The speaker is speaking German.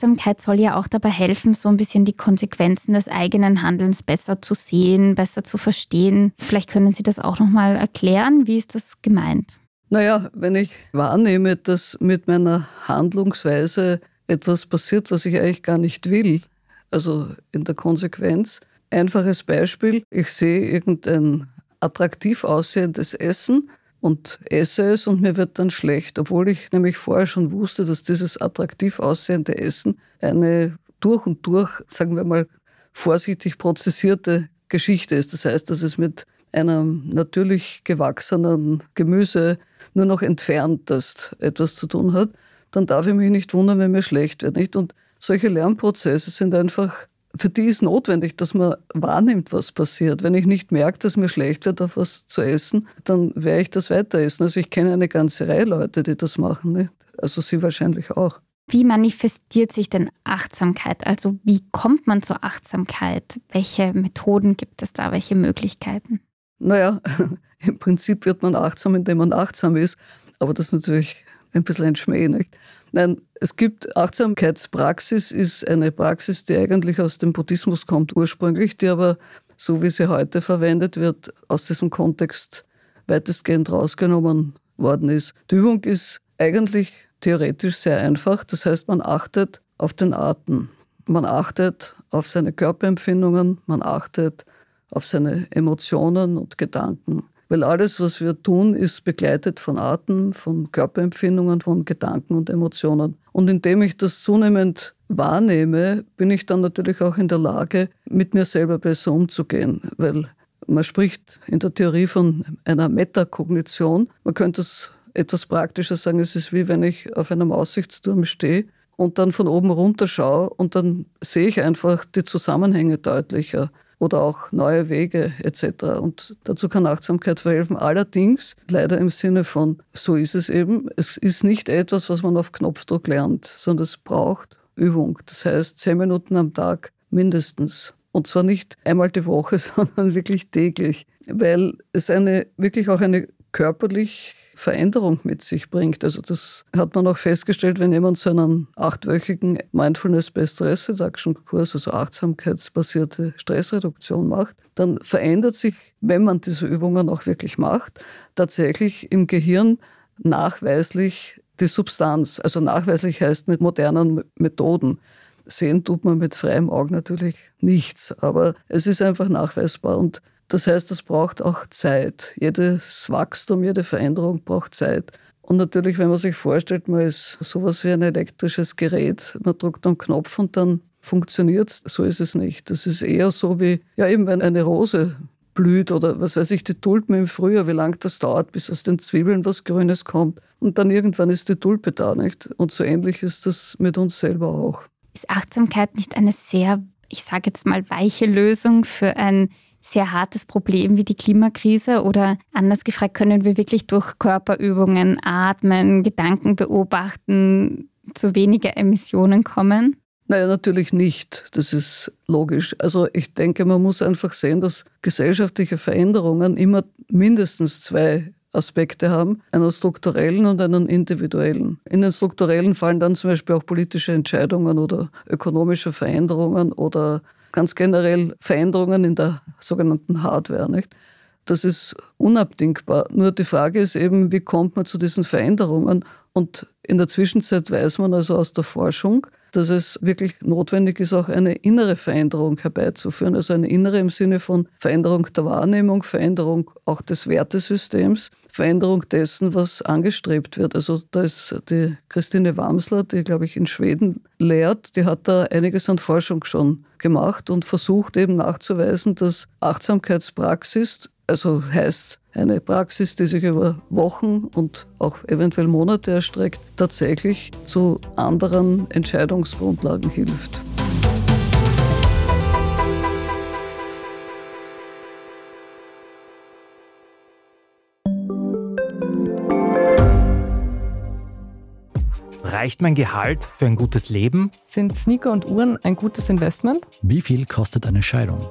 Achtsamkeit soll ja auch dabei helfen, so ein bisschen die Konsequenzen des eigenen Handelns besser zu sehen, besser zu verstehen. Vielleicht können Sie das auch nochmal erklären. Wie ist das gemeint? Naja, wenn ich wahrnehme, dass mit meiner Handlungsweise etwas passiert, was ich eigentlich gar nicht will, also in der Konsequenz, einfaches Beispiel, ich sehe irgendein attraktiv aussehendes Essen und esse es und mir wird dann schlecht, obwohl ich nämlich vorher schon wusste, dass dieses attraktiv aussehende Essen eine durch und durch, sagen wir mal, vorsichtig prozessierte Geschichte ist. Das heißt, dass es mit einem natürlich gewachsenen Gemüse nur noch entfernt etwas zu tun hat, dann darf ich mich nicht wundern, wenn mir schlecht wird. Nicht? Und solche Lernprozesse sind einfach für die ist notwendig, dass man wahrnimmt, was passiert. Wenn ich nicht merke, dass mir schlecht wird, auf was zu essen, dann werde ich das weiter essen. Also ich kenne eine ganze Reihe Leute, die das machen. Nicht? Also Sie wahrscheinlich auch. Wie manifestiert sich denn Achtsamkeit? Also wie kommt man zur Achtsamkeit? Welche Methoden gibt es da? Welche Möglichkeiten? Naja, im Prinzip wird man achtsam, indem man achtsam ist. Aber das ist natürlich ein bisschen ein Schmäh. Nicht? Nein, es gibt Achtsamkeitspraxis, ist eine Praxis, die eigentlich aus dem Buddhismus kommt ursprünglich, die aber, so wie sie heute verwendet wird, aus diesem Kontext weitestgehend rausgenommen worden ist. Die Übung ist eigentlich theoretisch sehr einfach. Das heißt, man achtet auf den Atem. Man achtet auf seine Körperempfindungen, man achtet auf seine Emotionen und Gedanken. Weil alles, was wir tun, ist begleitet von Arten, von Körperempfindungen, von Gedanken und Emotionen. Und indem ich das zunehmend wahrnehme, bin ich dann natürlich auch in der Lage, mit mir selber besser umzugehen. Weil man spricht in der Theorie von einer Metakognition. Man könnte es etwas praktischer sagen, es ist wie wenn ich auf einem Aussichtsturm stehe und dann von oben runter schaue und dann sehe ich einfach die Zusammenhänge deutlicher oder auch neue Wege etc. Und dazu kann Achtsamkeit verhelfen. Allerdings leider im Sinne von, so ist es eben, es ist nicht etwas, was man auf Knopfdruck lernt, sondern es braucht Übung. Das heißt, zehn Minuten am Tag mindestens. Und zwar nicht einmal die Woche, sondern wirklich täglich, weil es eine, wirklich auch eine körperlich Veränderung mit sich bringt. Also das hat man auch festgestellt, wenn jemand so einen achtwöchigen Mindfulness Based Stress Reduction Kurs, also achtsamkeitsbasierte Stressreduktion macht, dann verändert sich, wenn man diese Übungen auch wirklich macht, tatsächlich im Gehirn nachweislich die Substanz. Also nachweislich heißt mit modernen Methoden. Sehen tut man mit freiem Auge natürlich nichts, aber es ist einfach nachweisbar. Und das heißt, es braucht auch Zeit. Jedes Wachstum, jede Veränderung braucht Zeit. Und natürlich, wenn man sich vorstellt, man ist sowas wie ein elektrisches Gerät, man drückt einen Knopf und dann funktioniert es. So ist es nicht. Das ist eher so wie, ja eben, wenn eine Rose blüht oder was weiß ich, die Tulpen im Frühjahr, wie lange das dauert, bis aus den Zwiebeln was Grünes kommt. Und dann irgendwann ist die Tulpe da, nicht? Und so ähnlich ist das mit uns selber auch. Ist Achtsamkeit nicht eine sehr, ich sage jetzt mal, weiche Lösung für ein sehr hartes Problem wie die Klimakrise? Oder anders gefragt, können wir wirklich durch Körperübungen, Atmen, Gedanken beobachten zu weniger Emissionen kommen? Naja, natürlich nicht. Das ist logisch. Also ich denke, man muss einfach sehen, dass gesellschaftliche Veränderungen immer mindestens zwei Aspekte haben, einen strukturellen und einen individuellen. In den strukturellen fallen dann zum Beispiel auch politische Entscheidungen oder ökonomische Veränderungen oder ganz generell Veränderungen in der sogenannten Hardware. Nicht? Das ist unabdingbar. Nur die Frage ist eben, wie kommt man zu diesen Veränderungen? Und in der Zwischenzeit weiß man also aus der Forschung, dass es wirklich notwendig ist, auch eine innere Veränderung herbeizuführen. Also eine innere im Sinne von Veränderung der Wahrnehmung, Veränderung auch des Wertesystems, Veränderung dessen, was angestrebt wird. Also da ist die Christine Wamsler, die, glaube ich, in Schweden lehrt, die hat da einiges an Forschung schon gemacht und versucht eben nachzuweisen, dass Achtsamkeitspraxis, also heißt eine Praxis, die sich über Wochen und auch eventuell Monate erstreckt, tatsächlich zu anderen Entscheidungsgrundlagen hilft. Reicht mein Gehalt für ein gutes Leben? Sind Sneaker und Uhren ein gutes Investment? Wie viel kostet eine Scheidung?